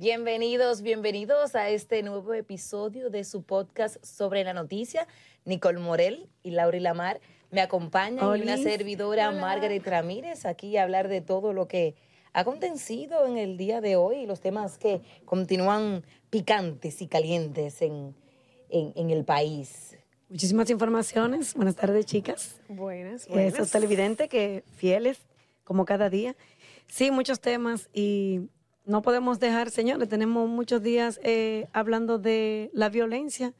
Bienvenidos, bienvenidos a este nuevo episodio de su podcast sobre la noticia. Nicole Morel y Laura Lamar me acompañan y una servidora, Margaret Ramírez, aquí a hablar de todo lo que ha acontecido en el día de hoy y los temas que continúan picantes y calientes en, en, el país. Muchísimas informaciones. Buenas tardes, chicas. Buenas, buenas. Esos televidentes que fieles, como cada día. Sí, muchos temas y no podemos dejar, señores, tenemos muchos días eh, hablando de la violencia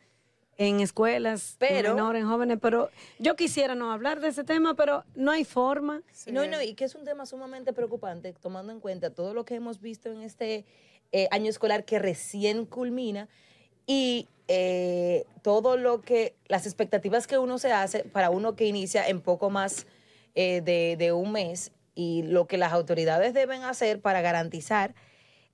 en escuelas, pero, en menores, en jóvenes, pero yo quisiera no hablar de ese tema, pero no hay forma. No, no, y que es un tema sumamente preocupante, tomando en cuenta todo lo que hemos visto en este eh, año escolar que recién culmina y eh, todo lo que, las expectativas que uno se hace para uno que inicia en poco más de, de un mes y lo que las autoridades deben hacer para garantizar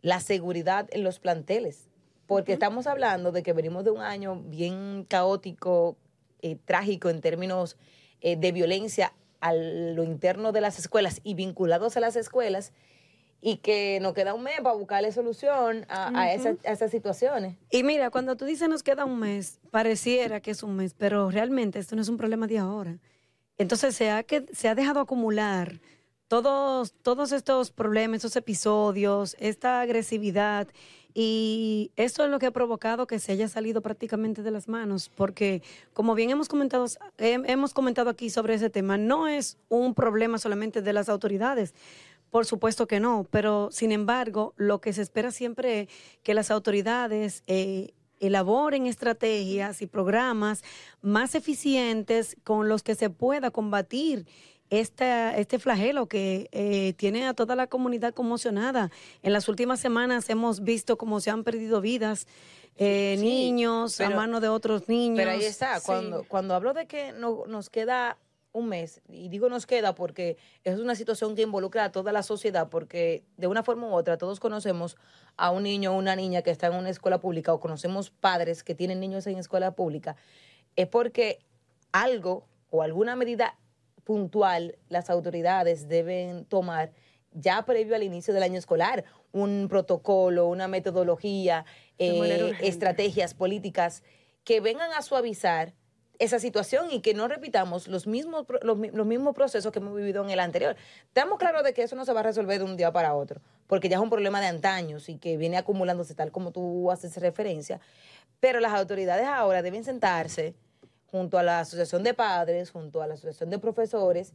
la seguridad en los planteles. Porque estamos hablando de que venimos de un año bien caótico, eh, trágico en términos eh, de violencia a lo interno de las escuelas y vinculados a las escuelas y que nos queda un mes para buscarle solución a, esas situaciones. Y mira, cuando tú dices nos queda un mes, pareciera que es un mes, pero realmente esto no es un problema de ahora. Entonces se ha, que, se ha dejado acumular todos, todos estos problemas, estos episodios, esta agresividad, y eso es lo que ha provocado que se haya salido prácticamente de las manos, porque como bien hemos comentado, hemos comentado aquí sobre ese tema, no es un problema solamente de las autoridades. Por supuesto que no, pero sin embargo, lo que se espera siempre es que las autoridades eh, elaboren estrategias y programas más eficientes con los que se pueda combatir este, este flagelo que eh, tiene a toda la comunidad conmocionada. En las últimas semanas hemos visto cómo se han perdido vidas. Eh, niños a mano de otros niños. Pero ahí está, cuando, cuando hablo de que no, nos queda un mes, y digo nos queda porque es una situación que involucra a toda la sociedad, porque de una forma u otra todos conocemos a un niño o una niña que está en una escuela pública o conocemos padres que tienen niños en escuela pública, es porque algo o alguna medida puntual las autoridades deben tomar ya previo al inicio del año escolar, un protocolo, una metodología, eh, estrategias políticas que vengan a suavizar esa situación y que no repitamos los mismos, los, mismos procesos que hemos vivido en el anterior. Estamos claros de que eso no se va a resolver de un día para otro, porque ya es un problema de antaños y que viene acumulándose tal como tú haces referencia, pero las autoridades ahora deben sentarse junto a la Asociación de Padres, junto a la Asociación de Profesores,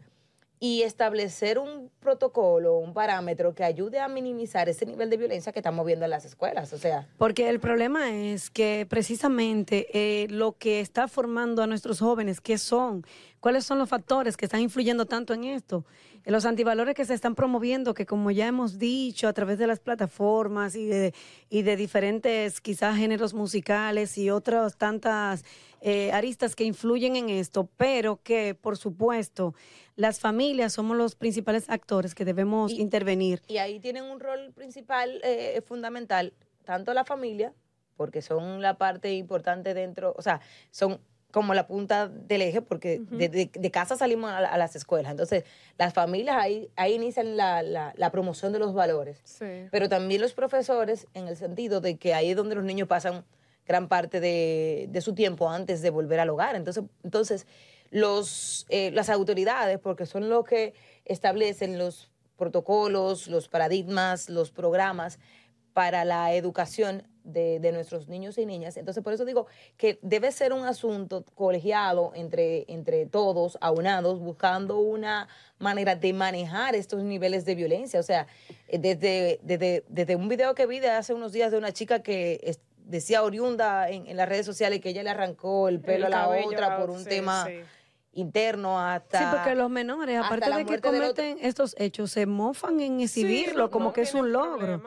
y establecer un protocolo, un parámetro que ayude a minimizar ese nivel de violencia que estamos viendo en las escuelas. O sea. Porque el problema es que precisamente eh, lo que está formando a nuestros jóvenes, ¿qué son? ¿Cuáles son los factores que están influyendo tanto en esto? Los antivalores que se están promoviendo, que como ya hemos dicho, a través de las plataformas y de, y de diferentes quizás géneros musicales y otras tantas eh, aristas que influyen en esto, pero que por supuesto las familias somos los principales actores que debemos intervenir. Y ahí tienen un rol principal, eh, fundamental, tanto la familia, porque son la parte importante dentro, o sea, son como la punta del eje, porque de, casa salimos a, las escuelas. Entonces, las familias ahí, ahí inician la, la, promoción de los valores. Pero también los profesores, en el sentido de que ahí es donde los niños pasan gran parte de, de su tiempo antes de volver al hogar. Entonces, entonces los, eh, las autoridades, porque son los que establecen los protocolos, los paradigmas, los programas para la educación de, nuestros niños y niñas. Entonces, por eso digo que debe ser un asunto colegiado entre, entre todos, aunados, buscando una manera de manejar estos niveles de violencia. O sea, desde, desde, desde un video que vi de hace unos días de una chica que decía oriunda en, las redes sociales que ella le arrancó el pelo a la otra por un tema... interno hasta... Sí, porque los menores, aparte de que cometen estos hechos, se mofan en exhibirlo como que es un logro.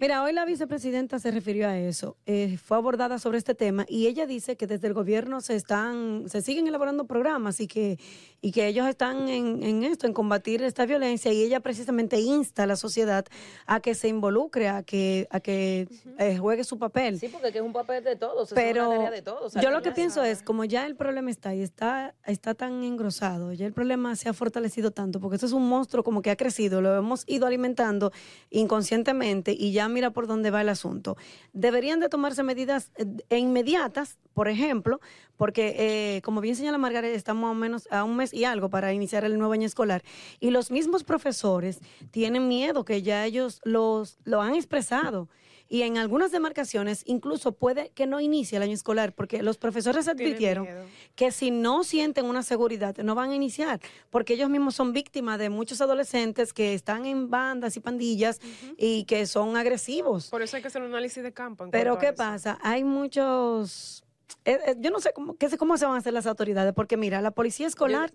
Mira, hoy la vicepresidenta se refirió a eso, eh, fue abordada sobre este tema y ella dice que desde el gobierno se están, se siguen elaborando programas y que, y que ellos están en, esto, en combatir esta violencia y ella precisamente insta a la sociedad a que se involucre, a que, a que eh, juegue su papel. Sí, porque es un papel de todos, Pero es una tarea de todos. Yo lo que pienso es, como ya el problema está y está, está tan engrosado, ya el problema se ha fortalecido tanto, porque esto es un monstruo como que ha crecido, lo hemos ido alimentando inconscientemente y ya mira por dónde va el asunto. Deberían de tomarse medidas eh, inmediatas, por ejemplo, porque eh, como bien señala Margaret, estamos a, menos, a un mes y algo para iniciar el nuevo año escolar y los mismos profesores tienen miedo que ya ellos los, lo han expresado y en algunas demarcaciones incluso puede que no inicie el año escolar porque los profesores advirtieron que si no sienten una seguridad no van a iniciar porque ellos mismos son víctimas de muchos adolescentes que están en bandas y pandillas y que son agresivos. Por eso hay que hacer un análisis de campo. Pero ¿qué pasa? Hay muchos... Eh, eh, yo no sé cómo, qué sé cómo se van a hacer las autoridades porque mira, la policía escolar...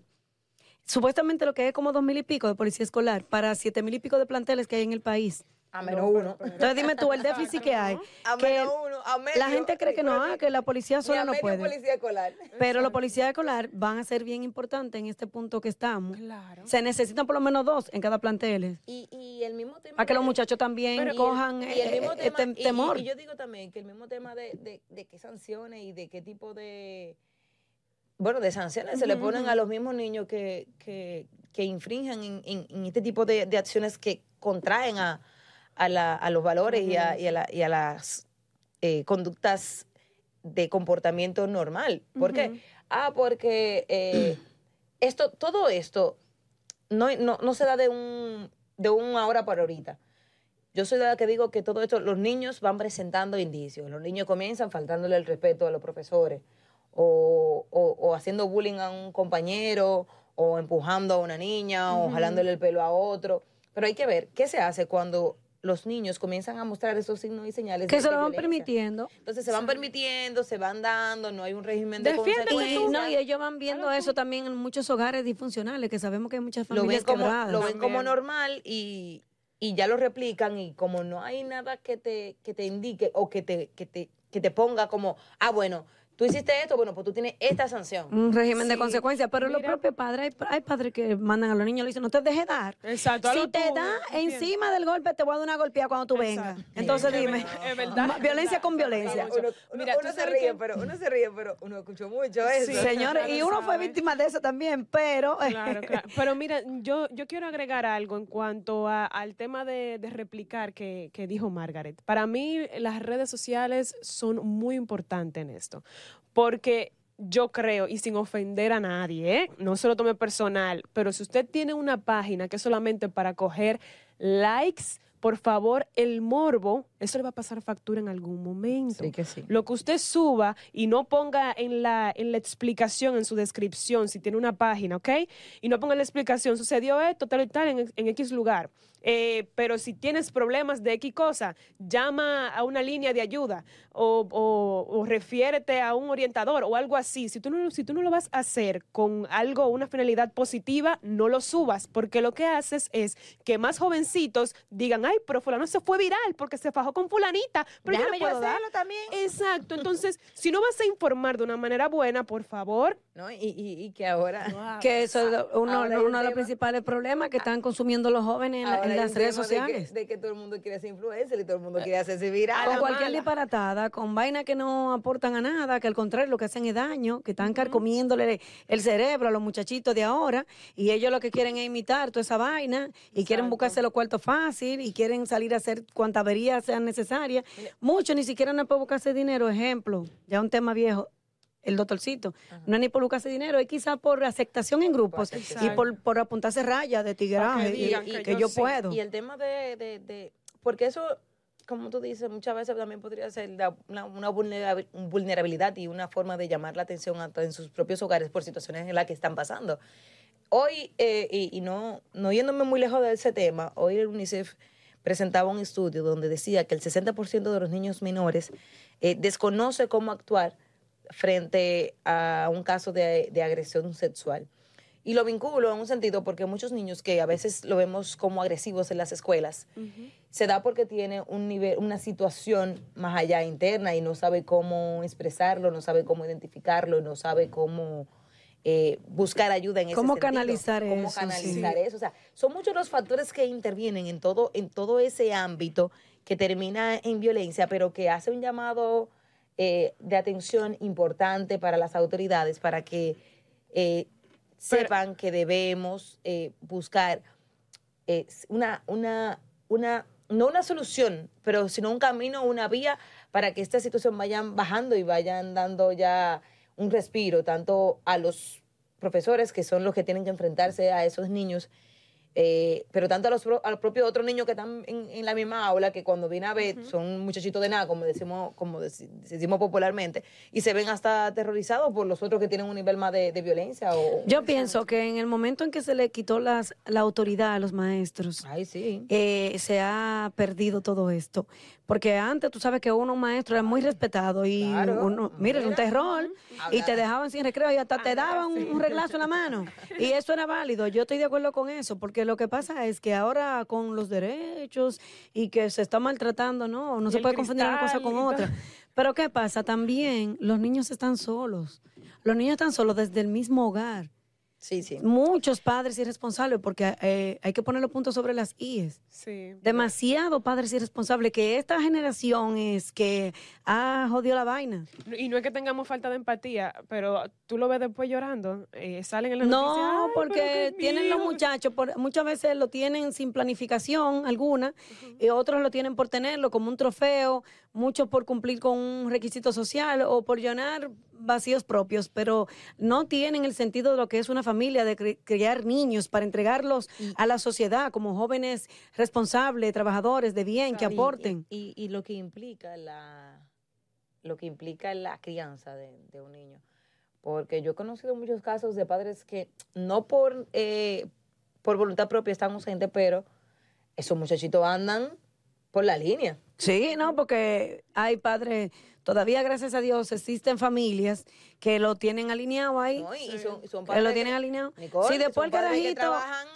supuestamente lo que hay como dos mil y pico de policía escolar para siete mil y pico de planteles que hay en el país. A menos uno. Entonces dime tú, el déficit que hay. A menos uno, a medio. La gente cree que no, ah, que la policía sola no puede. policía escolar. Pero los policías escolar van a ser bien importantes en este punto que estamos. Claro. Se necesitan por lo menos dos en cada plantel. Y, y el mismo tema. Para que los muchachos también cojan y el mismo eh, tema, este temor. Y, y, yo digo también que el mismo tema de, de, de qué sanciones y de qué tipo de. Bueno, de sanciones se le ponen a los mismos niños que, que, que infringen en, en, en este tipo de, de acciones que contraen a a, la, a los valores y, a, y, a la, y, a, las eh, conductas de comportamiento normal. ¿Por uh -huh. qué? Ah, porque eh, esto, todo esto no, no, no, se da de un de una hora para ahorita. Yo soy la que digo que todo esto, los niños van presentando indicios. Los niños comienzan faltándole el respeto a los profesores o, o, o haciendo bullying a un compañero o empujando a una niña uh -huh. o jalándole el pelo a otro. Pero hay que ver qué se hace cuando los niños comienzan a mostrar esos signos y señales. Que de, se lo van violencia. permitiendo. Entonces se van sí. permitiendo, se van dando, no hay un régimen de consecuencias. Y, no, y ellos van viendo eso también en muchos hogares disfuncionales, que sabemos que hay muchas familias lo ven como, quebradas. Lo ven como normal y, y ya lo replican y como no hay nada que te, que te indique o que te, que, te, que te ponga como, ah, bueno, tú hiciste esto, bueno, pues tú tienes esta sanción. Un régimen sí. de consecuencias, pero Mira, los propios padres, hay, hay, padres que mandan a los niños y le dicen, no te dejes dar. Exacto. Si te da encima del golpe, te voy a dar una golpeada cuando tú vengas. Entonces es dime, es verdad, violencia con violencia. Uno, uno, Mira, uno se ríe, que... pero uno se ríe, pero uno escuchó mucho eso. Sí, señores, y uno fue víctima de eso también, pero... Claro, claro. Pero mira, yo, yo quiero agregar algo en cuanto a, al tema de, de replicar que, que dijo Margaret. Para mí, las redes sociales son muy importantes en esto porque yo creo, y sin ofender a nadie, ¿eh? no se lo tome personal, pero si usted tiene una página que es solamente para coger likes, por favor, el morbo, eso le va a pasar factura en algún momento. Sí que sí. Lo que usted suba y no ponga en la, en la explicación, en su descripción, si tiene una página, ¿ok? Y no ponga en la explicación, sucedió esto, tal y tal, en, en X lugar. Eh, pero si tienes problemas de X cosa, llama a una línea de ayuda o, o, o, refiérete a un orientador o algo así. Si tú, no, si tú no lo vas a hacer con algo, una finalidad positiva, no lo subas, porque lo que haces es que más jovencitos digan, ay, pero fulano se fue viral porque se fajó con fulanita, pero Déjame yo no puedo yo hacerlo también. Exacto, entonces, si no vas a informar de una manera buena, por favor. No, y, y, y que ahora... Wow. Que eso es uno, uno de los principales problemas que están consumiendo los jóvenes en, la, en las redes sociales. De que, de que, todo el mundo quiere ser influencer y todo el mundo quiere hacerse viral. Con cualquier mala. disparatada, con vainas que no aportan a nada, que al contrario lo que hacen es daño, que están carcomiéndole el cerebro a los muchachitos de ahora y ellos lo que quieren es imitar toda esa vaina y Exacto. quieren buscarse los cuartos fácil y quieren salir a hacer cuantas averías sean necesarias. Muchos ni siquiera no pueden buscarse dinero. Ejemplo, ya un tema viejo, el doctorcito. Ajá. No es ni por buscarse dinero, es quizá por aceptación en grupos Exacto. y por, por, apuntarse rayas de tigraje que, y, que, que, yo, yo sí. puedo. Y el tema de, de, de, porque eso, como tú dices, muchas veces también podría ser una, una vulnerabilidad y una forma de llamar la atención en sus propios hogares por situaciones en las que están pasando. Hoy, eh, y, y no, no yéndome muy lejos de ese tema, hoy el UNICEF presentaba un estudio donde decía que el 60% de los niños menores eh, desconoce cómo actuar frente a un caso de, de, agresión sexual. Y lo vinculo en un sentido porque muchos niños que a veces lo vemos como agresivos en las escuelas, uh -huh. se da porque tiene un nivel, una situación más allá interna y no sabe cómo expresarlo, no sabe cómo identificarlo, no sabe cómo eh, buscar ayuda en ese ¿Cómo sentido. canalizar ¿Cómo eso? canalizar sí. eso? O sea, son muchos los factores que intervienen en todo, en todo ese ámbito que termina en violencia, pero que hace un llamado eh, de atención importante para las autoridades para que eh, sepan Pero, que debemos buscar una, una, una no una solución, pero sino un camino, una vía para que esta situación vayan bajando y vayan dando ya un respiro tanto a los profesores que son los que tienen que enfrentarse a esos niños eh, pero tanto a los, pro- a los propios otros niños que están en, en la misma aula, que cuando viene a ver son muchachitos de nada, como decimos, como deci- decimos popularmente, y se ven hasta aterrorizados por los otros que tienen un nivel más de, de violencia. O, Yo pienso que en el momento en que se le quitó las, la autoridad a los maestros, Ay, sí. eh, se ha perdido todo esto. Porque antes tú sabes que uno, un maestro, era muy respetado y Claro. uno, mira, era un terror y te dejaban sin recreo y hasta te daban un, un reglazo en la mano. Y eso era válido. Yo estoy de acuerdo con eso, porque lo que pasa es que ahora con los derechos y que se está maltratando, no, no se puede confundir una cosa con otra. Pero ¿qué pasa? También los niños están solos. Los niños están solos desde el mismo hogar. Sí, sí. Muchos padres irresponsables, porque eh, hay que poner los puntos sobre las IES Sí. demasiado padres irresponsables que esta generación es que ha jodido la vaina. Y no es que tengamos falta de empatía, pero tú lo ves después llorando, eh, salen en la. No, "Ay, pero porque tienen los mío". muchachos, por- muchas veces lo tienen sin planificación alguna, y otros lo tienen por tenerlo como un trofeo, muchos por cumplir con un requisito social o por llenar vacíos propios, pero no tienen el sentido de lo que es una familia, de cri- criar niños para entregarlos a la sociedad como jóvenes responsables, trabajadores de bien, que Y- aporten. Y, y lo que implica la lo que implica la crianza de, de un niño. Porque yo he conocido muchos casos de padres que no por, eh, por voluntad propia están ausentes, pero esos muchachitos andan por la línea. Sí, no, porque hay padres, todavía gracias a Dios existen familias que lo tienen alineado ahí, ¿no? Y, son, son que padres lo tienen alineado. Nicole, si después el padres que carajito, trabajan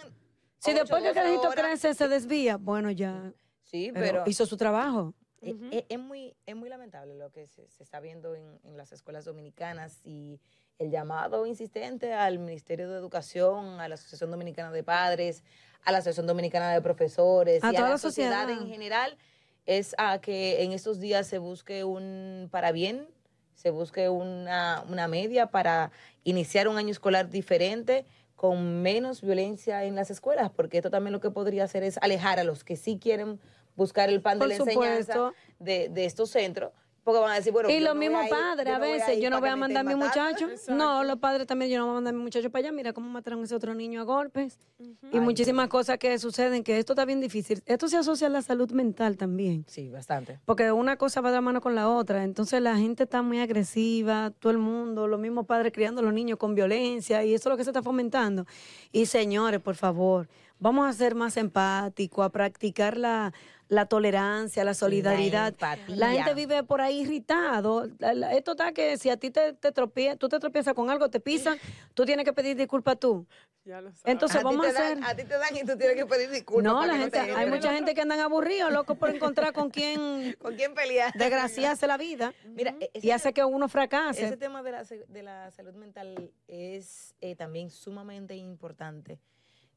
si después que el carajito horas. crece se desvía, bueno ya, Sí, pero, pero, hizo su trabajo. E- Ujú. e- es, muy, es muy lamentable lo que se, se está viendo en, en las escuelas dominicanas y el llamado insistente al Ministerio de Educación, a la Asociación Dominicana de Padres, a la Asociación Dominicana de Profesores A y a toda la la sociedad sociedad. en general es a que en estos días se busque un para bien, se busque una, una media para iniciar un año escolar diferente con menos violencia en las escuelas, porque esto también lo que podría hacer es alejar a los que sí quieren buscar el pan Por de la enseñanza de, de estos centros, porque van a decir, bueno, y los no mismos a ir- padres yo a no voy veces, yo no voy a mandar a mi muchacho. Exacto. No, los padres también, yo no voy a mandar a mi muchacho para allá. Mira cómo mataron a ese otro niño a golpes. Y Ay, muchísimas cosas que suceden, que esto está bien difícil. Esto se asocia a la salud mental también. Sí, bastante. Porque una cosa va de la mano con la otra. Entonces la gente está muy agresiva, todo el mundo, los mismos padres criando a los niños con violencia y eso es lo que se está fomentando. Y señores, por favor, vamos a ser más empáticos, a practicar la, la tolerancia, la solidaridad. La gente vive por ahí irritado. Esto está que si a ti te, te tropie- tú te tropiezas con algo, te pisan, tú tienes que pedir disculpas tú. Ya lo sabes. Entonces a, ti vamos a te dan, hacer... a ti te dan y tú tienes que pedir disculpas. No, la gente, te hay mucha gente que andan aburridos, locos por encontrar con quién ¿Con quién pelear? desgraciarse la vida Mira, ese, y hace que uno fracase. ese tema de la, de la salud mental es eh, también sumamente importante,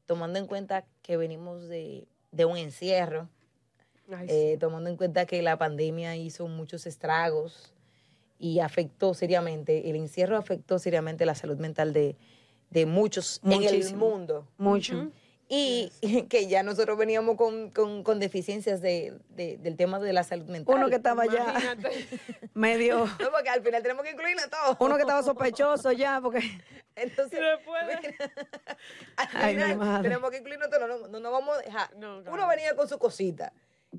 tomando en cuenta que venimos de, de un encierro, Ay, sí. eh, tomando en cuenta que la pandemia hizo muchos estragos y afectó seriamente, el encierro afectó seriamente la salud mental de, de muchos en el mundo. Mucho. Y que ya nosotros veníamos con, con- con deficiencias de, de- del tema de la salud mental. Uno que estaba ya medio, No, porque al final tenemos que incluirlo todo. uno que estaba sospechoso ya, porque Entonces, de- al Ay, mi final madre. tenemos que incluirlo todo. No, no nos vamos a dejar. No, Uno venía con su cosita.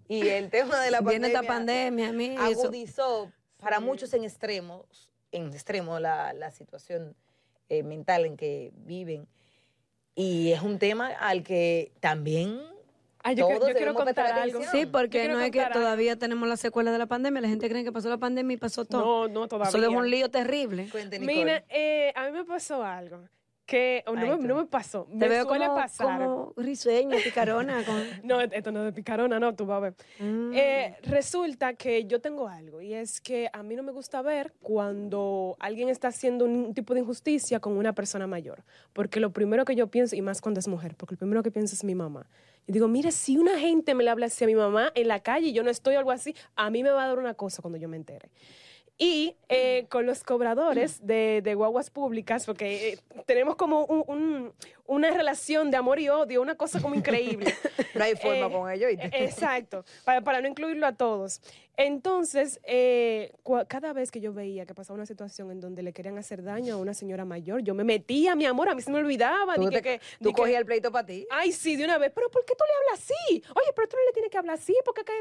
Y el tema de la viene pandemia esta pandemia, a mí eso. agudizó para Sí. muchos en extremos, en extremo la, la situación eh, mental en que viven. Y es un tema al que también Ay, yo, que- Todos yo quiero contar algo. atención. Sí, porque no es que algo. todavía tenemos las secuelas de la pandemia. La gente cree que pasó la pandemia y pasó todo. No, no, todavía. Eso es un lío terrible. Cuente. Mira, eh, a mí me pasó algo que o no, Ay, me, no me pasó. Te Me veo suele como, pasar. como risueña, picarona. Con... No, esto no es de picarona, no, tú vas a ver. Mm. Eh, resulta que yo tengo algo y es que a mí no me gusta ver cuando alguien está haciendo un tipo de injusticia con una persona mayor. Porque lo primero que yo pienso, y más cuando es mujer, porque lo primero que pienso es mi mamá. Yo digo, mire, si una gente me le habla así a mi mamá en la calle y yo no estoy o algo así, a mí me va a dar una cosa cuando yo me entere. Y eh, con los cobradores de, de guaguas públicas, porque eh, tenemos como un- un- una relación de amor y odio, una cosa como increíble. No hay forma Eh, con ello. ¿oíste? eh, Exacto, para, para no incluirlo a todos. Entonces, eh, cada vez que yo veía que pasaba una situación en donde le querían hacer daño a una señora mayor, yo me metía, mi amor, a mí se me olvidaba. Tú, te- que- tú que- cogías el pleito para ti. Ay, sí, de una vez. Pero ¿por qué tú le hablas así? Oye, pero tú no le tienes que hablar así porque acá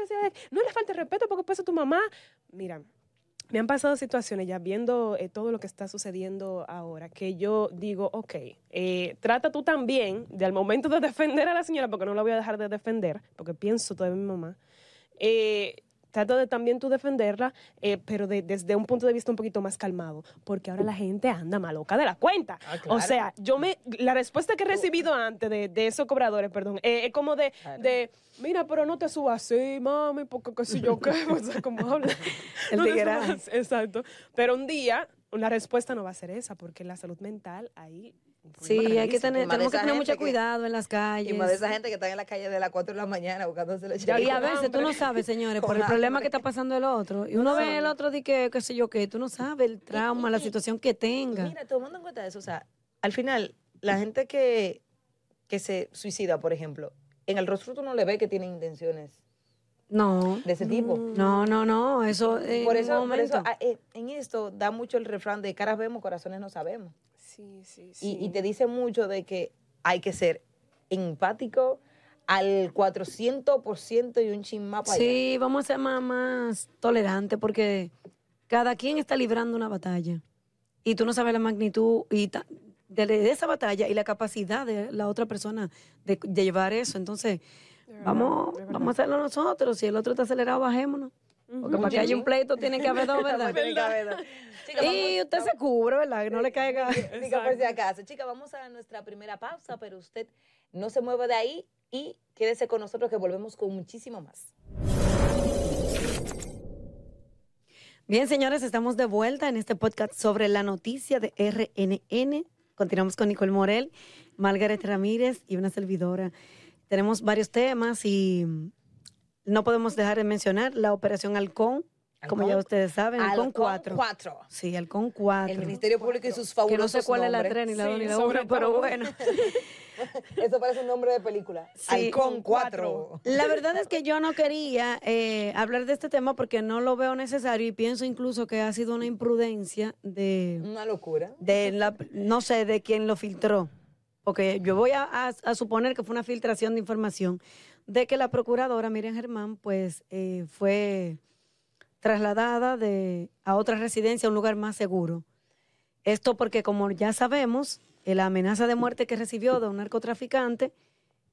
no le falta respeto porque pasa tu mamá. Mira, me han pasado situaciones ya viendo eh, todo lo que está sucediendo ahora que yo digo, ok, eh, trata tú también de al momento de defender a la señora, porque no la voy a dejar de defender, porque pienso todavía mi mamá. Eh, Trata de también tú defenderla, eh, pero de- desde un punto de vista un poquito más calmado, porque ahora la gente anda maloca de la cuenta. Ah, O sea, yo me, la respuesta que he recibido antes de, de esos cobradores, perdón, eh, es como de, Claro. de, mira, pero no te subas así, mami, porque qué sé yo qué, o sea, como habla. El No Exacto. Pero un día, la respuesta no va a ser esa, porque la salud mental ahí... Sí, hay que tener, tenemos que tener mucho que- cuidado en las calles. Y más de esa gente que está en la calle de las 4 de la mañana buscándose leche. Ya, Y a veces tú no sabes, señores, por el problema que está pasando el otro. Y uno ve el otro de que, qué sé yo, qué, tú no sabes el trauma, la situación que tenga. Mira, tomando en cuenta eso, o sea, al final, la gente que, que se suicida, por ejemplo, en el rostro tú no le ves que tiene intenciones No, de ese tipo. no, no, no, eso Por eso, por eso ah, eh, en esto da mucho el refrán de caras vemos, corazones no sabemos. Sí, sí, Y, y te dice mucho de que hay que ser empático al 400% y un chin más para allá. Sí, vamos a ser más, más tolerantes porque cada quien está librando una batalla y tú no sabes la magnitud y de, esa batalla y la capacidad de la otra persona de, de llevar eso. Entonces, vamos, vamos a hacerlo nosotros. Si el otro está acelerado, bajémonos. Porque para que haya un pleito tiene que haber dos, ¿verdad? Tiene que haber dos. Chica, Y vamos- usted se cubre, ¿verdad? Que no le caiga. Diga por si acaso. Chica, vamos a nuestra primera pausa, pero usted no se mueva de ahí y quédese con nosotros que volvemos con muchísimo más. Bien, señores, estamos de vuelta en este podcast sobre la noticia de RNN. Continuamos con Nicole Morel, Margaret Ramírez y una servidora. Tenemos varios temas y no podemos dejar de mencionar la operación Halcón, como ya ustedes saben, Halcón 4. 4. Sí, Halcón 4. El Ministerio Público y sus que fabulosos no sé cuál es la nombres. 3 ni la Sí, 2 ni la sobre 1, pero bueno. Eso parece un nombre de película. Sí. Halcón 4. La verdad es que yo no quería eh, hablar de este tema porque no lo veo necesario y pienso incluso que ha sido una imprudencia de, Una locura. de la, no sé, de quién lo filtró. Porque yo voy a, a- a suponer que fue una filtración de información de que la procuradora Miriam Germán, pues, eh, fue trasladada de, a otra residencia, a un lugar más seguro. Esto porque, como ya sabemos, eh, la amenaza de muerte que recibió de un narcotraficante,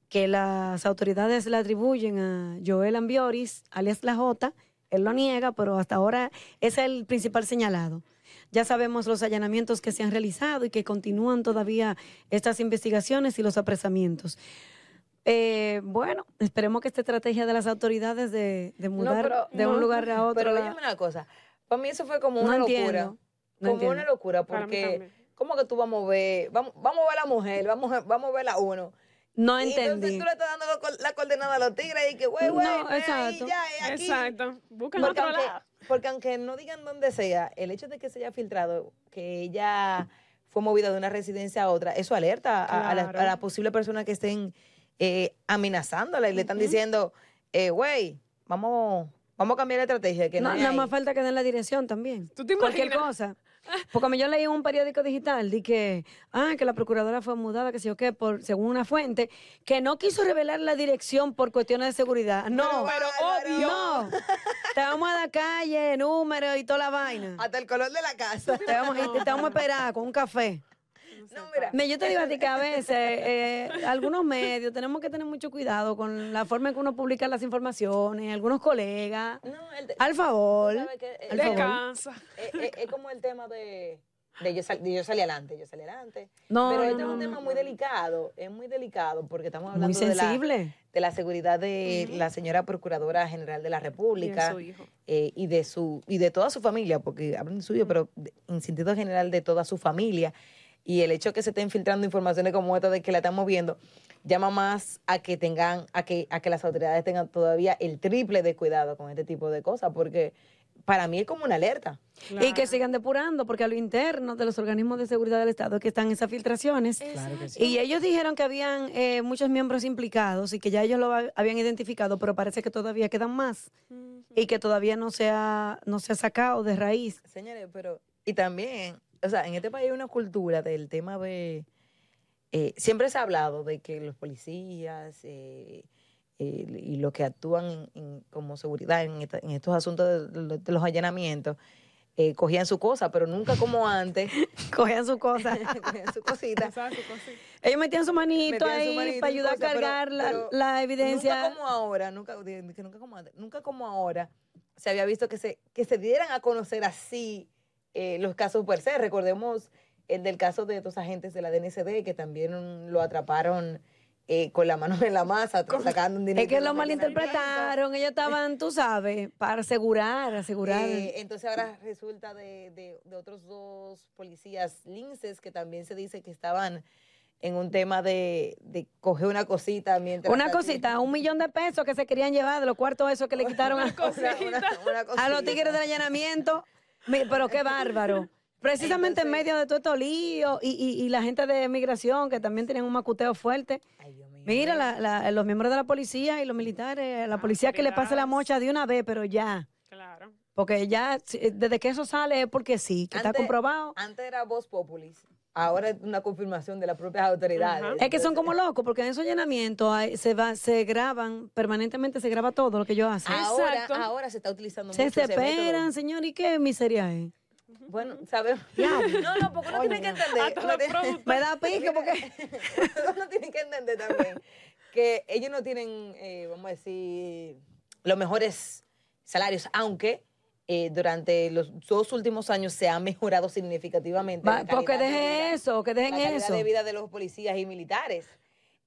que las autoridades le atribuyen a Joel Ambioris, alias La Jota, él lo niega, pero hasta ahora es el principal señalado. Ya sabemos los allanamientos que se han realizado y que continúan todavía estas investigaciones y los apresamientos. Eh, bueno, esperemos que esta estrategia de las autoridades de, de mudar pero- de no, un lugar a otro. Pero la- una cosa. Para mí eso fue como No una entiendo, locura. no como entiendo. una locura, porque. ¿cómo que tú vas a mover? Vamos, vamos a ver a la mujer, vamos a, vamos a ver a uno. no Y entonces entendí. tú le estás dando la la coordenada a los tigres y que, güey, No, güey, ahí, exacto. ya, aquí. Exacto. Buscan Porque otro aunque, lado. porque aunque no digan dónde sea, el hecho de que se haya filtrado que ella fue movida de una residencia a otra, eso alerta a, a la, a la posible persona que estén eh, amenazándola y le están diciendo, eh, güey, vamos, vamos a cambiar la estrategia. Que no, No, nada ahí". más falta que den la dirección también. ¿Tú te Cualquier cosa. Porque como yo leí en un periódico digital, di que, ah, que la procuradora fue mudada, que sé yo qué, por, según una fuente, que no quiso revelar la dirección por cuestiones de seguridad. No, Pero Bárbaro. obvio. no. Te vamos a dar calle, número y toda la vaina. Hasta el color de la casa. Te vamos, y te vamos a esperar con un café. No, mira. Me, yo te digo a ti que a veces eh, algunos medios tenemos que tener mucho cuidado con la forma en que uno publica las informaciones, algunos colegas. No, el- Al favor. que, eh, Al De favor. casa. eh, eh, es como el tema de, de, yo, sal- de yo salí adelante, yo salí adelante. No, Pero no, este es un no, tema no. muy delicado, es muy delicado porque estamos Muy hablando de la, de la seguridad de la señora Procuradora General de la Y de República su hijo. eh, y de su y de toda su familia, porque hablan de suyo, pero de- en sentido general de toda su familia. Y el hecho que se estén filtrando informaciones como esta de que la estamos viendo llama más a que tengan, a que, a que las autoridades tengan todavía el triple de cuidado con este tipo de cosas, porque para mí es como una alerta. Y que sigan depurando, porque a lo interno de los organismos de seguridad del Estado que están esas filtraciones. Claro que sí. Y ellos dijeron que habían eh, muchos miembros implicados y que ya ellos lo ha- habían identificado, pero parece que todavía quedan más y que todavía no se ha, no se ha sacado de raíz. Señores, pero. Y también, o sea, en este país hay una cultura del tema de. eh, siempre se ha hablado de que los policías eh, eh, y los que actúan en- en- como seguridad en, esta- en estos asuntos de, los allanamientos eh, cogían su cosa, pero nunca como antes. Cogían su cosa. cogían su cosita. ¿Sabes su cosita? ellos metían su manito metían su ahí manito para ayudar a pero- cargar la, pero la evidencia. Nunca como ahora, nunca, nunca como antes, nunca como ahora se había visto que se, que se dieran a conocer así eh, los casos per se. Recordemos el del caso de dos agentes de la DNCD que también lo atraparon eh, con la mano en la masa, sacando un dinero. Es que lo malinterpretaron, ellos estaban, tú sabes, para asegurar, asegurar. Eh, entonces ahora resulta de, de- de otros dos policías linces que también se dice que estaban en un tema de, de coger una cosita mientras... Una cosita, un millón de pesos que se querían llevar de los cuartos esos que le quitaron a, Una- una- una a los cosita. tigres del allanamiento. Pero qué bárbaro. Precisamente en medio de todo estos líos y, y- y la gente de migración que también tenían un macuteo fuerte. Ay, Dios mío. Mira, la- la- los miembros de la policía y los militares, la policía que le pase la mocha de una vez, pero ya. Claro. Porque ya, desde que eso sale es porque sí, que está comprobado. Antes era voz populis, ahora es una confirmación de las propias autoridades. Es que son como locos, porque en esos llenamientos hay- se va, se graban, permanentemente se graba todo lo que ellos hacen. Ahora, Exacto. ahora se está utilizando se mucho desesperan, método. señor, ¿y qué miseria es? Bueno, sabemos. No, no, porque uno tiene que entender. Tiene-. Me da pique porque... uno tiene que entender también que ellos no tienen, eh, vamos a decir, los mejores salarios, aunque eh, durante los dos últimos años se ha mejorado significativamente. Va, la porque calidad de deje vida. eso, que dejen la calidad eso. de vida de los policías y militares.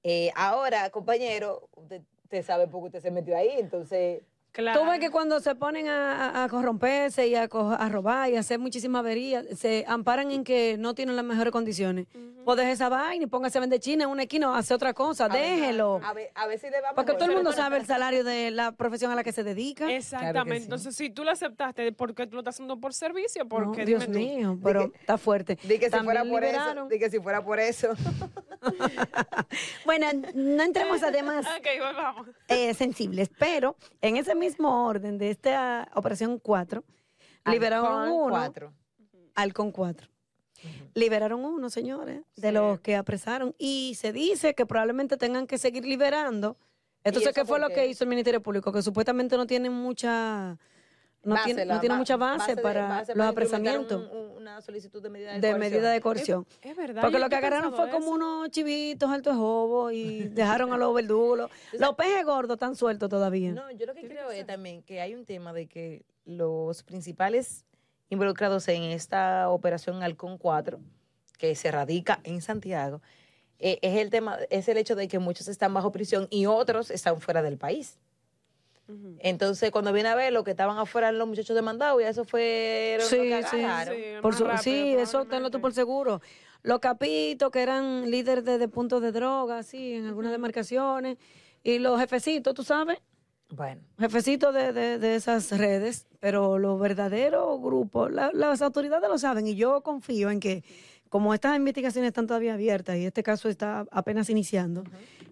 Eh, ahora, compañero, usted, usted sabe porque usted se metió ahí, entonces... Claro. Tú ves que cuando se ponen a, corromperse y a, robar y a hacer muchísimas averías, se amparan en que no tienen las mejores condiciones. Pues deje esa vaina y póngase a vender china en una esquina o hace otra cosa, a ver- déjelo. A ver, a ver si le va Porque mejor. todo el mundo sabe el salario de la profesión a la que se dedica. Exactamente. sí. Entonces, si tú lo aceptaste, ¿por qué tú lo estás haciendo por servicio? No, Porque Dios dime tú. mío, pero está fuerte. Di que si fuera por eso, di que si fuera por eso. Bueno, no entremos a temas eh, sensibles, pero en ese mismo orden de esta operación 4, liberaron uno. cuatro. Halcón 4. Liberaron uno, señores, de los que apresaron. Y se dice que probablemente tengan que seguir liberando. Entonces, ¿qué fue lo que hizo el Ministerio Público? Que supuestamente no tienen mucha... No Base, tiene, la no tiene ba- mucha base, para base los para apresamientos un- un- una solicitud de medida de, de coerción. medida de coerción. Es verdad. Porque lo que agarraron fue como unos chivitos altos de jobo y dejaron a los verdugos. Los pejes gordos están sueltos todavía. No, yo lo que creo que es también que hay un tema de que los principales involucrados en esta operación Halcón 4, que se radica en Santiago, eh, es el tema, es el hecho de que muchos están bajo prisión y otros están fuera del país. Entonces, cuando viene a ver lo que estaban afuera los muchachos demandados, y eso fue Sí, lo que sí. agarraron. Sí, Por más su- rápido, sí, eso tenlo tú por seguro. Los capitos que eran líderes de, de puntos de droga, sí, en algunas demarcaciones. Y los jefecitos, tú sabes, Bueno, jefecitos de, de- de esas redes. Pero los verdaderos grupos, la- las autoridades lo saben. Y yo confío en que, como estas investigaciones están todavía abiertas y este caso está apenas iniciando,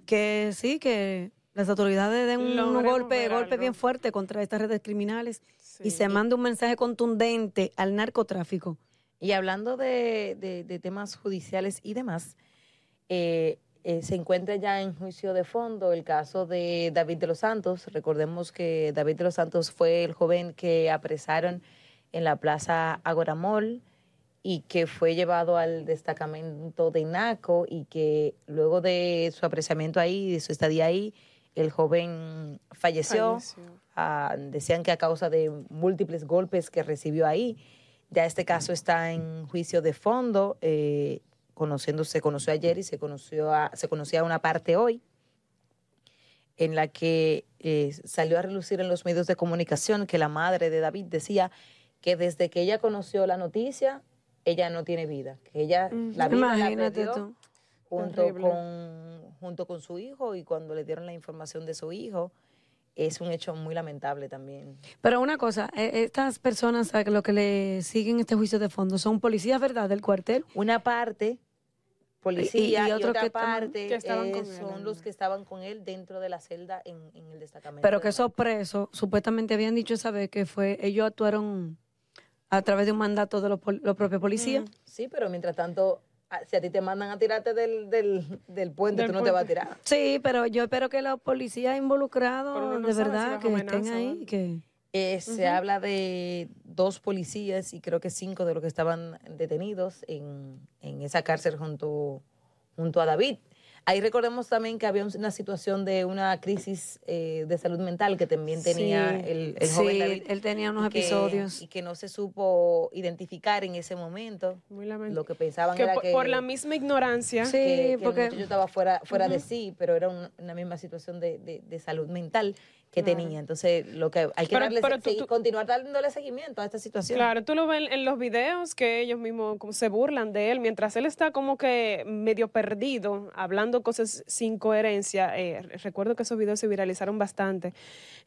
que sí, que las autoridades den un, golpe, golpe bien fuerte contra estas redes criminales y se mande un mensaje contundente al narcotráfico. Y hablando de, de- de temas judiciales y demás, eh, eh, se encuentra ya en juicio de fondo el caso de David de los Santos. Recordemos que David de los Santos fue el joven que apresaron en la plaza Agoramol y que fue llevado al destacamento de INACO y que luego de su apresamiento ahí, de su estadía ahí, el joven falleció. Falleció. Ah, decían que a causa de múltiples golpes que recibió ahí. Ya este caso está en juicio de fondo. eh, conociendo, se conoció ayer y se conoció a- se conocía una parte hoy en la que eh, salió a relucir en los medios de comunicación que la madre de David decía que desde que ella conoció la noticia, ella no tiene vida, que ella la vida la Imagínate perdió tú. Junto con, junto con su hijo y cuando le dieron la información de su hijo, es un hecho muy lamentable también. Pero una cosa, eh, estas personas a lo que le siguen este juicio de fondo son policías, ¿verdad?, del cuartel. Una parte policía y, y otro otra que parte que estaban eh, son los que estaban con él dentro de la celda en, en el destacamento. Pero que de esos presos supuestamente habían dicho esa vez que fue, ellos actuaron a través de un mandato de los, los propios policías. Sí, pero mientras tanto, si a ti te mandan a tirarte del, del, del puente, Del tú no te vas a tirar. Sí, pero yo espero que los policías involucrados, no de si verdad, que estén ahí, que... Eh, Se habla de dos policías y creo que cinco de los que estaban detenidos en, en esa cárcel junto, junto a David. Ahí recordemos también que había una situación de una crisis eh, de salud mental que también tenía Sí. el, el joven sí, David. él tenía unos y que- episodios. Y que no se supo identificar en ese momento. Muy lamentable. Lo que pensaban Que era por, que, por la misma ignorancia. Sí, que- porque- muchacho estaba fuera, fuera de sí, pero era un- una misma situación de, de- de salud mental que Claro. tenía. Entonces, lo que hay que Pero- darle, pero tú- seguir- tú- continuar dándole seguimiento a esta situación. Claro, tú lo ves en los videos que ellos mismos como se burlan de él, mientras él está como que medio perdido, hablando cosas sin coherencia. eh, recuerdo que esos videos se viralizaron bastante.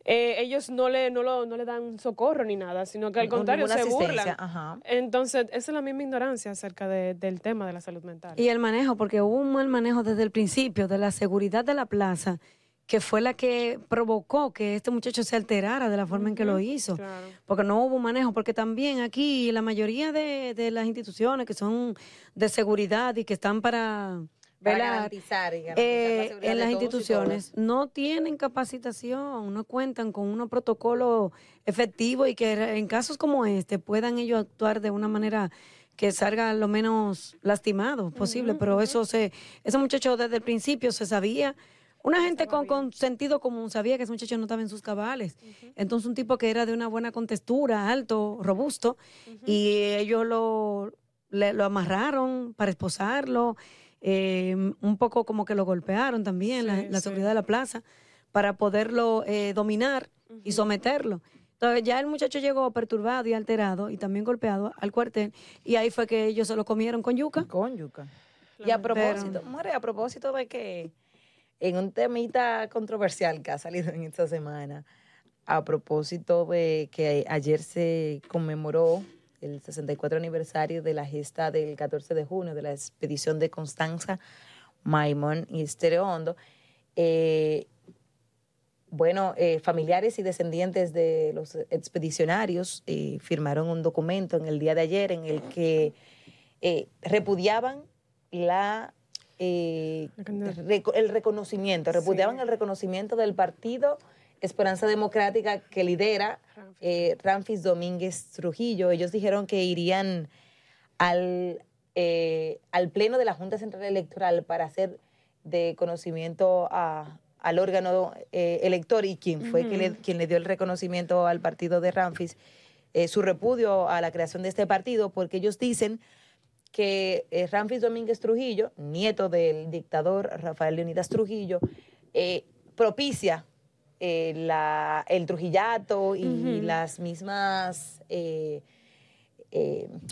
Eh, ellos no le, no, lo- no le dan socorro ni nada, sino que al Con contrario se burlan. ajá. Entonces, esa es la misma ignorancia acerca de- del tema de la salud mental. Y el manejo, porque hubo un mal manejo desde el principio de la seguridad de la plaza, que fue la que provocó que este muchacho se alterara de la forma en que lo hizo. Claro. Porque no hubo manejo, porque también aquí la mayoría de, de las instituciones que son de seguridad y que están para velar, garantizar y garantizar eh, la en las instituciones no tienen capacitación, no cuentan con unos protocolos efectivos y que en casos como este puedan ellos actuar de una manera que salga lo menos lastimado posible. Pero eso se, ese muchacho desde el principio se sabía. Una gente con, con sentido común sabía que ese muchacho no estaba en sus cabales. Entonces, un tipo que era de una buena contextura, alto, robusto, y ellos lo, le- lo amarraron para esposarlo, eh, un poco como que lo golpearon también, la, Sí, la sí. seguridad de la plaza, para poderlo eh, dominar y someterlo. Entonces, ya el muchacho llegó perturbado y alterado y también golpeado al cuartel, y ahí fue que ellos se lo comieron con yuca. Con yuca. Y a propósito, More, a propósito de que en un temita controversial que ha salido en esta semana, a propósito de que ayer se conmemoró el 64 aniversario de la gesta del 14 de junio de la expedición de Constanza, Maimón y Estéreo Hondo, eh, bueno, eh, familiares y descendientes de los expedicionarios eh, firmaron un documento en el día de ayer en el que eh, repudiaban la eh, el reconocimiento, repudiaban Sí. el reconocimiento del partido Esperanza Democrática que lidera Ramfis. eh, Ramfis Domínguez Trujillo. Ellos dijeron que irían al, eh, al pleno de la Junta Central Electoral para hacer de conocimiento a- al órgano eh, elector y quien fue le- quien le dio el reconocimiento al partido de Ramfis, su repudio a la creación de este partido, porque ellos dicen que eh, Ramfis Domínguez Trujillo, nieto del dictador Rafael Leonidas Trujillo, eh, propicia eh, la, el trujillato y las mismas...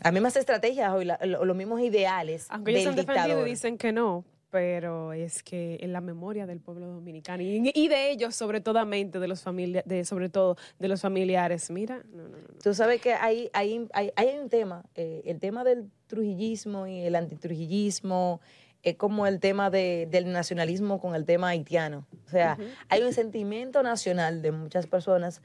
las mismas estrategias o la- los mismos ideales Aunque ellos del han defendido y dicen que no, pero es que en la memoria del pueblo dominicano y, y de ellos, sobre todo, de los familia, de, sobre todo de los familiares, mira, no, no, no. Tú sabes que hay, hay, hay, hay un tema, eh, el tema del trujillismo y el antitrujillismo es como el tema de- del nacionalismo con el tema haitiano. O sea, hay un sentimiento nacional de muchas personas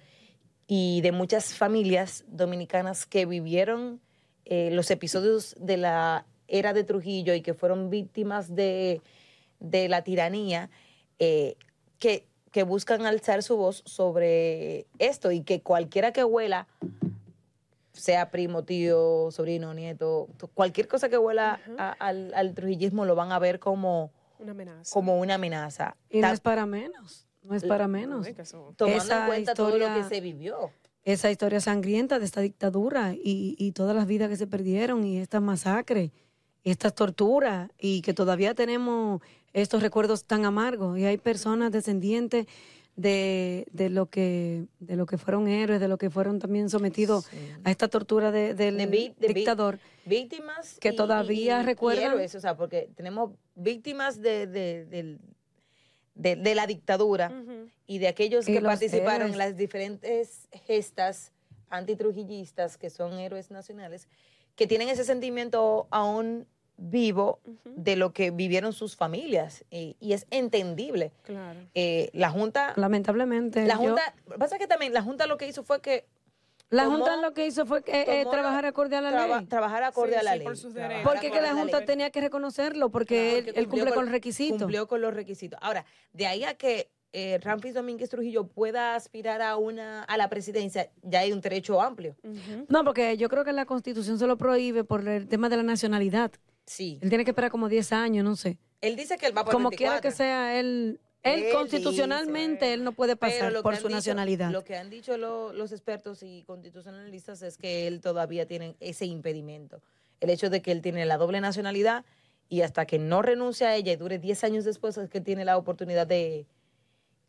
y de muchas familias dominicanas que vivieron eh, los episodios de la era de Trujillo y que fueron víctimas de, de la tiranía, eh, que, que buscan alzar su voz sobre esto y que cualquiera que huela, sea primo, tío, sobrino, nieto, cualquier cosa que huela a- al, al trujillismo lo van a ver como, Una amenaza. como una amenaza. Y no es para menos, no es para menos. Tomando esa en cuenta todo lo que historia- se vivió. esa historia sangrienta de esta dictadura y, y todas las vidas que se perdieron y estas masacres, estas torturas y que todavía tenemos estos recuerdos tan amargos y hay personas descendientes de, de lo que de lo que fueron héroes, de lo que fueron también sometidos Sí. a esta tortura de- del De dictador. víctimas Que y- todavía y- y recuerdan- héroes, o sea, porque tenemos víctimas de, de- la dictadura y de aquellos que participaron héroes. en las diferentes gestas antitrujillistas, que son héroes nacionales, que tienen ese sentimiento aún vivo de lo que vivieron sus familias. Y, y es entendible. Claro. Eh, la Junta, Lamentablemente. la yo- Junta, pasa que también la Junta lo que hizo fue que la tomó- Junta lo que hizo fue que, eh, tomó trabajar acorde a la traba- ley. trabajar acorde Sí, a la sí, ley. por sus derechos. Porque que la Junta tenía que reconocerlo, porque Claro, él, porque él cumple cumplió con los requisitos. Cumplió con los requisitos. Ahora, de ahí a que eh, Ramfis Domínguez Trujillo pueda aspirar a una a la presidencia, ya hay un derecho amplio. No, porque yo creo que la Constitución se lo prohíbe por el tema de la nacionalidad. Sí. Él tiene que esperar como 10 años, no sé. Él dice que él va por Como 24. quiera que sea, él, él, Él constitucionalmente, dice, él no puede pasar por su dicho- nacionalidad. Lo que han dicho lo- los expertos y constitucionalistas es que él todavía tiene ese impedimento. El hecho de que él tiene la doble nacionalidad y hasta que no renuncie a ella y dure 10 años después es que tiene la oportunidad de,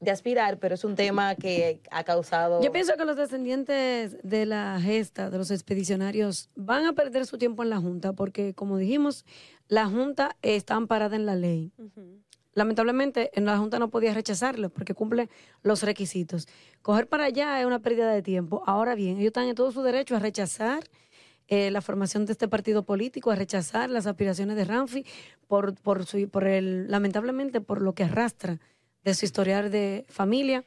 de aspirar, pero es un tema que ha causado... Yo pienso que los descendientes de la gesta, de los expedicionarios, van a perder su tiempo en la Junta, porque como dijimos, la Junta está amparada en la ley. Lamentablemente, en la Junta no podía rechazarlo porque cumple los requisitos. Coger para allá es una pérdida de tiempo. Ahora bien, ellos están en todo su derecho a rechazar eh, la formación de este partido político, a rechazar las aspiraciones de Ramfi por, por, su, por el, lamentablemente, por lo que arrastra de su historial de familia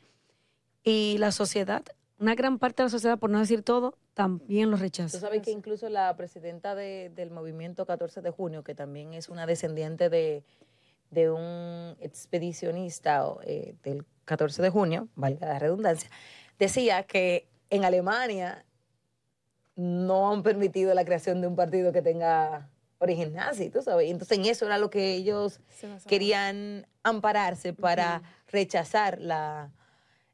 y la sociedad. Una gran parte de la sociedad, por no decir todo, también lo Tú rechaza. sabes que incluso la presidenta de- del movimiento 14 de junio, que también es una descendiente de, de un expedicionista eh, del 14 de junio, valga la redundancia, decía que en Alemania no han permitido la creación de un partido que tenga origen nazi, tú sabes. Entonces en eso era lo que ellos querían ampararse para rechazar la,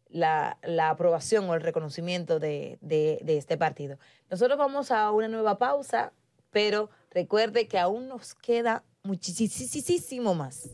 la, la aprobación o el reconocimiento de, de- de este partido. Nosotros vamos a una nueva pausa, pero recuerde que aún nos queda muchísimo más.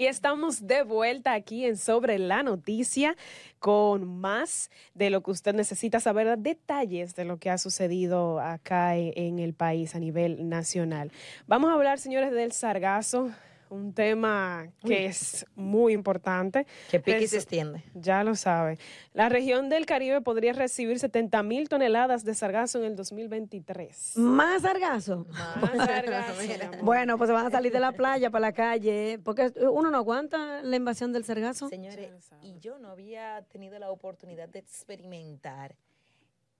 Y estamos de vuelta aquí en Sobre la Noticia con más de lo que usted necesita saber, detalles de lo que ha sucedido acá e- en el país a nivel nacional. Vamos a hablar, señores, del sargazo, un tema que Uy. es muy importante. Que pique y se Eso- extiende. Ya lo sabe. La región del Caribe podría recibir 70 mil toneladas de sargazo en el 2023. Más sargazo. Más sargazo. Bueno, pues se van a salir de la playa para la calle, porque uno no aguanta la invasión del sargazo. Señores, y yo no había tenido la oportunidad de experimentar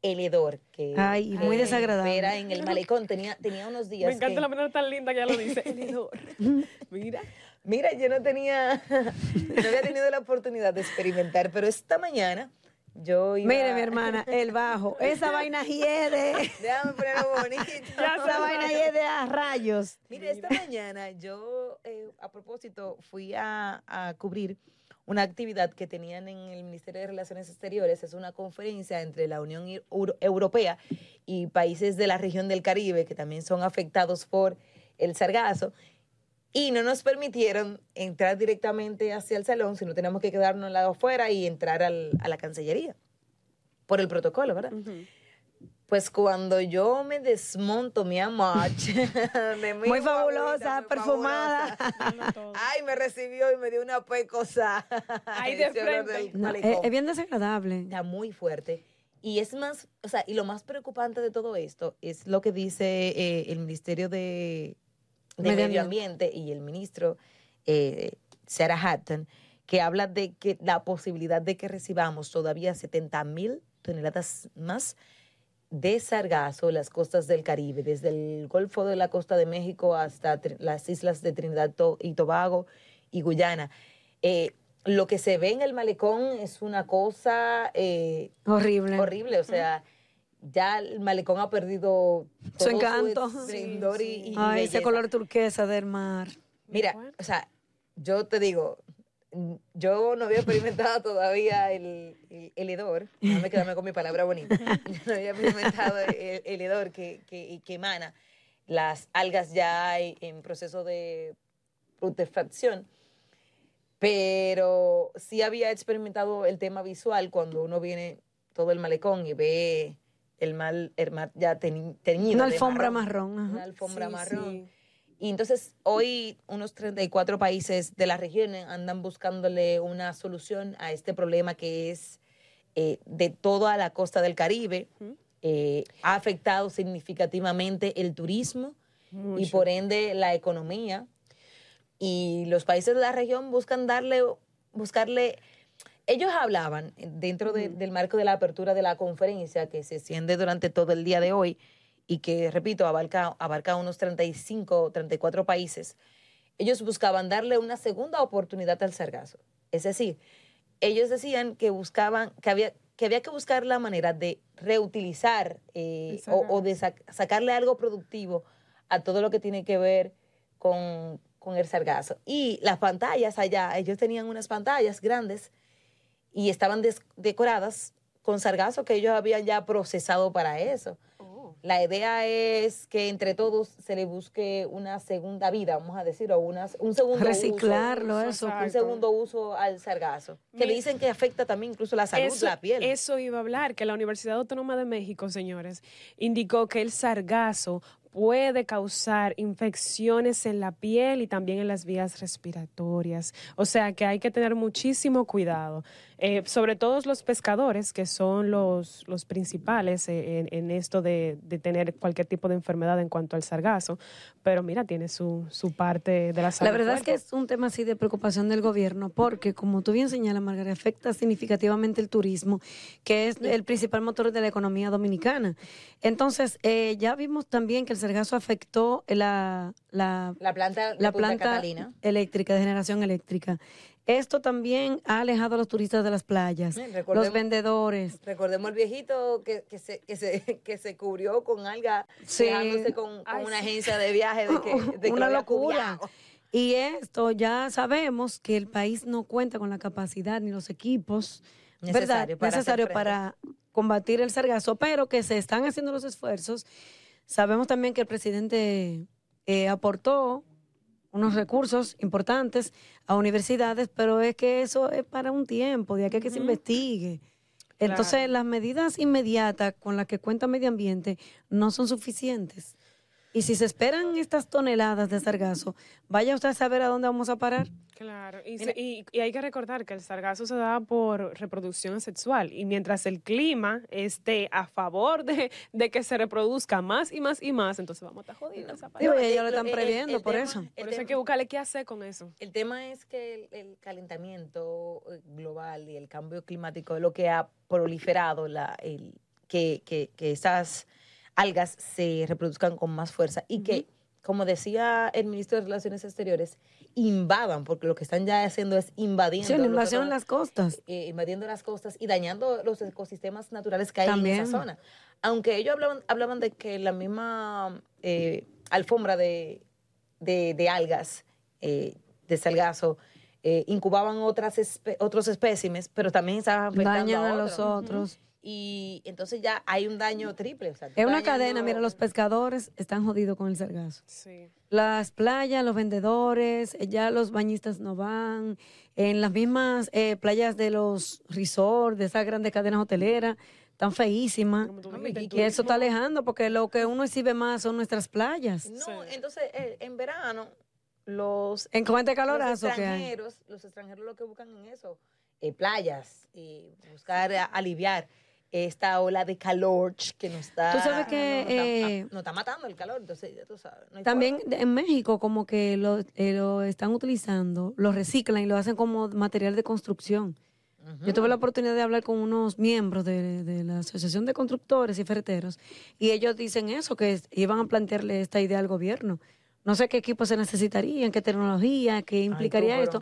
el hedor que Ay, que muy desagradable. Era en el malecón. Tenía, tenía unos días Me encanta que- la manera tan linda que ella lo dice. El hedor. Mira. Mira, yo no tenía, no había tenido la oportunidad de experimentar, pero esta mañana yo iba... Mire, mi hermana, el bajo. Esa vaina hiede. Déjame ponerlo bonito. Esa vaina hiede a rayos. Mira, esta mañana yo, eh, a propósito, fui a, a cubrir una actividad que tenían en el Ministerio de Relaciones Exteriores. Es una conferencia entre la Unión Euro- Europea y países de la región del Caribe que también son afectados por el sargazo. Y no nos permitieron entrar directamente hacia el salón, sino tenemos que quedarnos al lado afuera y entrar al- a la Cancillería. Por el protocolo, ¿verdad? Pues cuando yo me desmonto, mi de Muy fabulosa, muy perfumada. fabulosa. Ay, me recibió y me dio una pecosa. Ahí de frente. No, es, malecón. es bien desagradable. Está muy fuerte. Y es más, o sea, y lo más preocupante de todo esto es lo que dice eh, el Ministerio de, de Medio Medio, Ambiente. Ambiente y el ministro eh, Sarah Hatton, que habla de que la posibilidad de que recibamos todavía 70 mil toneladas más de sargazo las costas del Caribe, desde el Golfo de la Costa de México hasta las islas de Trinidad y Tobago y Guyana. Eh, lo que se ve en el malecón es una cosa eh, Horrible. horrible, o sea, ya el malecón ha perdido Su encanto. Sí, y- sí. y, Ay, ese color turquesa del mar. Mira, o sea, yo te digo, yo no había experimentado todavía el, el, el hedor, déjame quedarme con mi palabra bonita, no había experimentado el, el hedor que, que, que emana las algas ya en- en proceso de putrefacción, pero sí había experimentado el tema visual cuando uno viene todo el malecón y ve el, mal, el mar ya teñi- teñido. Una alfombra marrón, marrón. Una alfombra Sí, marrón sí. Y entonces hoy unos 34 países de la región andan buscándole una solución a este problema que es eh, de toda la costa del Caribe. Eh, ha afectado significativamente el turismo y Mucho. por ende la economía. Y los países de la región buscan darle, buscarle ellos hablaban dentro de- del marco de la apertura de la conferencia que se extiende durante todo el día de hoy y que, repito, abarca, abarca unos 35, 34 países. Ellos buscaban darle una segunda oportunidad al sargazo. Es decir, ellos decían que buscaban, que había que, había que buscar la manera de reutilizar eh, o, o de sac- sacarle algo productivo a todo lo que tiene que ver con, con el sargazo. Y las pantallas allá, ellos tenían unas pantallas grandes y estaban decoradas con sargazo que ellos habían ya procesado para eso. La idea es que entre todos se le busque una segunda vida, vamos a decir, o una, un segundo Reciclarlo, uso, eso. un segundo uso al sargazo, que Mi- dicen que afecta también incluso la salud, Eso, la piel. eso iba a hablar, que la Universidad Autónoma de México, señores, indicó que el sargazo puede causar infecciones en la piel y también en las vías respiratorias. O sea que hay que tener muchísimo cuidado, Eh, sobre todo los pescadores, que son los, los principales en, en esto de, de tener cualquier tipo de enfermedad en cuanto al sargazo. Pero mira, tiene su, su parte de la salud. La verdad es que es un tema así de preocupación del gobierno, porque como tú bien señalas, Margarita, afecta significativamente el turismo, que es el principal motor de la economía dominicana. Entonces, eh, ya vimos también que el sargazo afectó la, la, la planta, la planta Catalina. eléctrica, de generación eléctrica. Esto también ha alejado a los turistas de las playas, los vendedores. Recordemos el viejito que, que, se, que, se, que se cubrió con alga, Sí. quejándose con, con Ay, una sí. agencia de viaje de que, de que lo una locura. cubriado. Y esto ya sabemos que el país no cuenta con la capacidad ni los equipos ¿verdad? Necesario para hacer necesario para combatir el sargazo, pero que se están haciendo los esfuerzos. Sabemos también que el presidente eh, aportó unos recursos importantes a universidades, pero es que eso es para un tiempo, de aquí a que se investigue. Entonces, Claro. las medidas inmediatas con las que cuenta medio ambiente no son suficientes. Y si se esperan estas toneladas de sargazo, vaya usted a saber a dónde vamos a parar. Claro, y, se- y- y hay que recordar que el sargazo se da por reproducción asexual y mientras el clima esté a favor de, de que se reproduzca más y más y más, entonces vamos a estar jodidos. No, el- ellos lo están el- previendo el por tema- eso. Por eso hay que buscarle qué hacer con eso. El tema es que el, el calentamiento eh, global y el cambio climático es lo que ha proliferado la, el, que, que, que esas algas se reproduzcan con más fuerza y que, como decía el ministro de Relaciones Exteriores, invadan, porque lo que están ya haciendo es invadiendo. Sí, invasión en las costas. eh, invadiendo las costas y dañando los ecosistemas naturales que hay en esa zona. Aunque ellos hablaban, hablaban de que la misma eh, alfombra de, de, de algas, eh, de salgazo, eh, incubaban otras espe- otros espécimes, pero también estaban afectando Dañan a a los otros. otros. Y entonces ya hay un daño triple. o sea, Es una cadena, mira, los pescadores están jodidos con el sargazo. Sí. Las playas, los vendedores, eh, ya los bañistas no van. En las mismas eh, playas de los resorts, de esas grandes cadenas hoteleras, están feísimas. Y Y eso está alejando, porque lo que uno exhibe más son nuestras playas. No, Sí. entonces eh, en verano los En los que extranjeros, los extranjeros lo que buscan en eso, eh, playas, eh, buscar a- aliviar esta ola de calor que nos está, Tú sabes que, nos está, eh, nos está matando el calor, entonces ya tú sabes. no También en México como que lo, eh, lo están utilizando, lo reciclan y lo hacen como material de construcción. Yo tuve la oportunidad de hablar con unos miembros de, de la Asociación de Constructores y Ferreteros y ellos dicen eso, que iban a plantearle esta idea al gobierno. No sé qué equipos se necesitarían, qué tecnología, qué implicaría esto.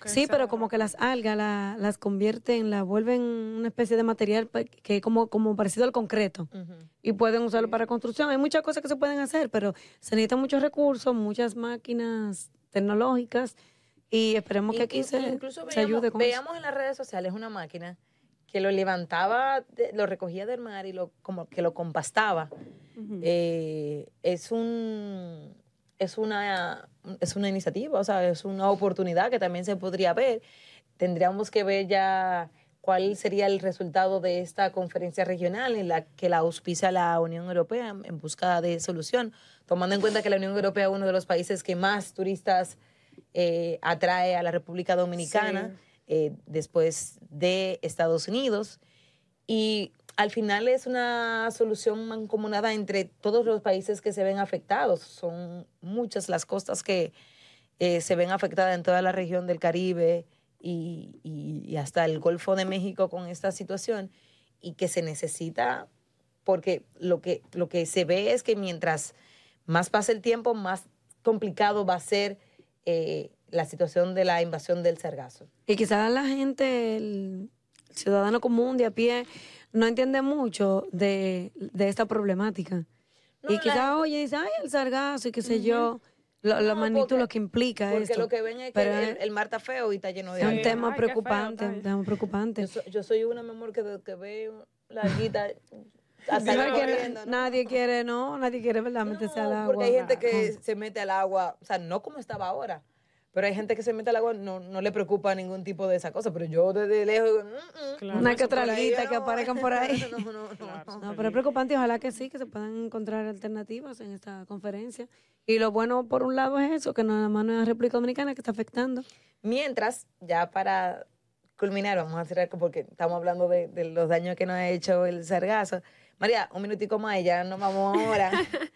Que Sí, pero como que las algas la- las convierten, la vuelven una especie de material que como, como parecido al concreto y pueden usarlo para construcción. Hay muchas cosas que se pueden hacer, pero se necesitan muchos recursos, muchas máquinas tecnológicas y esperemos que aquí se, incluso se veíamos, ayude con eso. en las redes sociales una máquina que lo levantaba, lo recogía del mar y lo como que lo compastaba. Eh, es un es una es una iniciativa, o sea, es una oportunidad que también se podría ver. Tendríamos que ver ya cuál sería el resultado de esta conferencia regional en la que la auspicia la Unión Europea en busca de solución, tomando en cuenta que la Unión Europea es uno de los países que más turistas eh, atrae a la República Dominicana eh, después de Estados Unidos. Y al final es una solución mancomunada entre todos los países que se ven afectados. Son muchas las costas que eh, se ven afectadas en toda la región del Caribe y, hasta el Golfo de México con esta situación y que se necesita, porque lo que, lo que se ve es que mientras más pase el tiempo, más complicado va a ser eh, la situación de la invasión del sargazo. Y quizás la gente, el ciudadano común de a pie, no entiende mucho de, de esta problemática. y quizás, oye, dice, ay, el sargazo y qué sé yo. La, magnitud, lo que implica porque esto. lo que ven es que el, mar está feo y está lleno de Es un tema preocupante, un tema preocupante. Yo, soy una, mi amor, que, que ve la guita nadie quiere, no, nadie quiere, ¿verdad? Meterse al agua. Porque hay gente que se mete al agua, o sea, no como estaba ahora, pero hay gente que se mete al agua, no, no le preocupa ningún tipo de esa cosa. Pero yo desde lejos, mm, mm, una que otra que aparezcan por ahí. no, no, no, no, pero es preocupante, ojalá que sí, que se puedan encontrar alternativas en esta conferencia. Y lo bueno, por un lado, es eso, que nada más no es la República Dominicana que está afectando. Mientras, ya para culminar, vamos a hacer porque estamos hablando de, de los daños que nos ha hecho el sargazo. María, un minutico más y ya nos vamos ahora.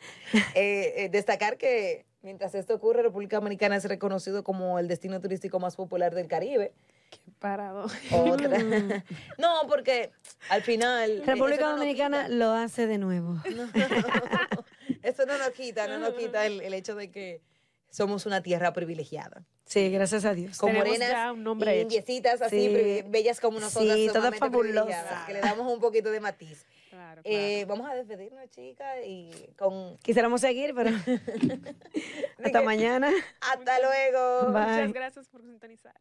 Eh, eh, destacar que Mientras esto ocurre, República Dominicana es reconocido como el destino turístico más popular del Caribe. Qué parado. Otra. no, porque al final. República Dominicana lo hace de nuevo. eso no nos quita, no nos quita el, hecho de que somos una tierra privilegiada. Sí, gracias a Dios. Con morenas y indiecitas así, bellas como nosotras. Sí, todas fabulosas. Que le damos un poquito de matiz. Eh, vamos a despedirnos, chicas, y con... Quisiéramos seguir, pero... Hasta mañana. Hasta luego. Muchas gracias por sintonizar.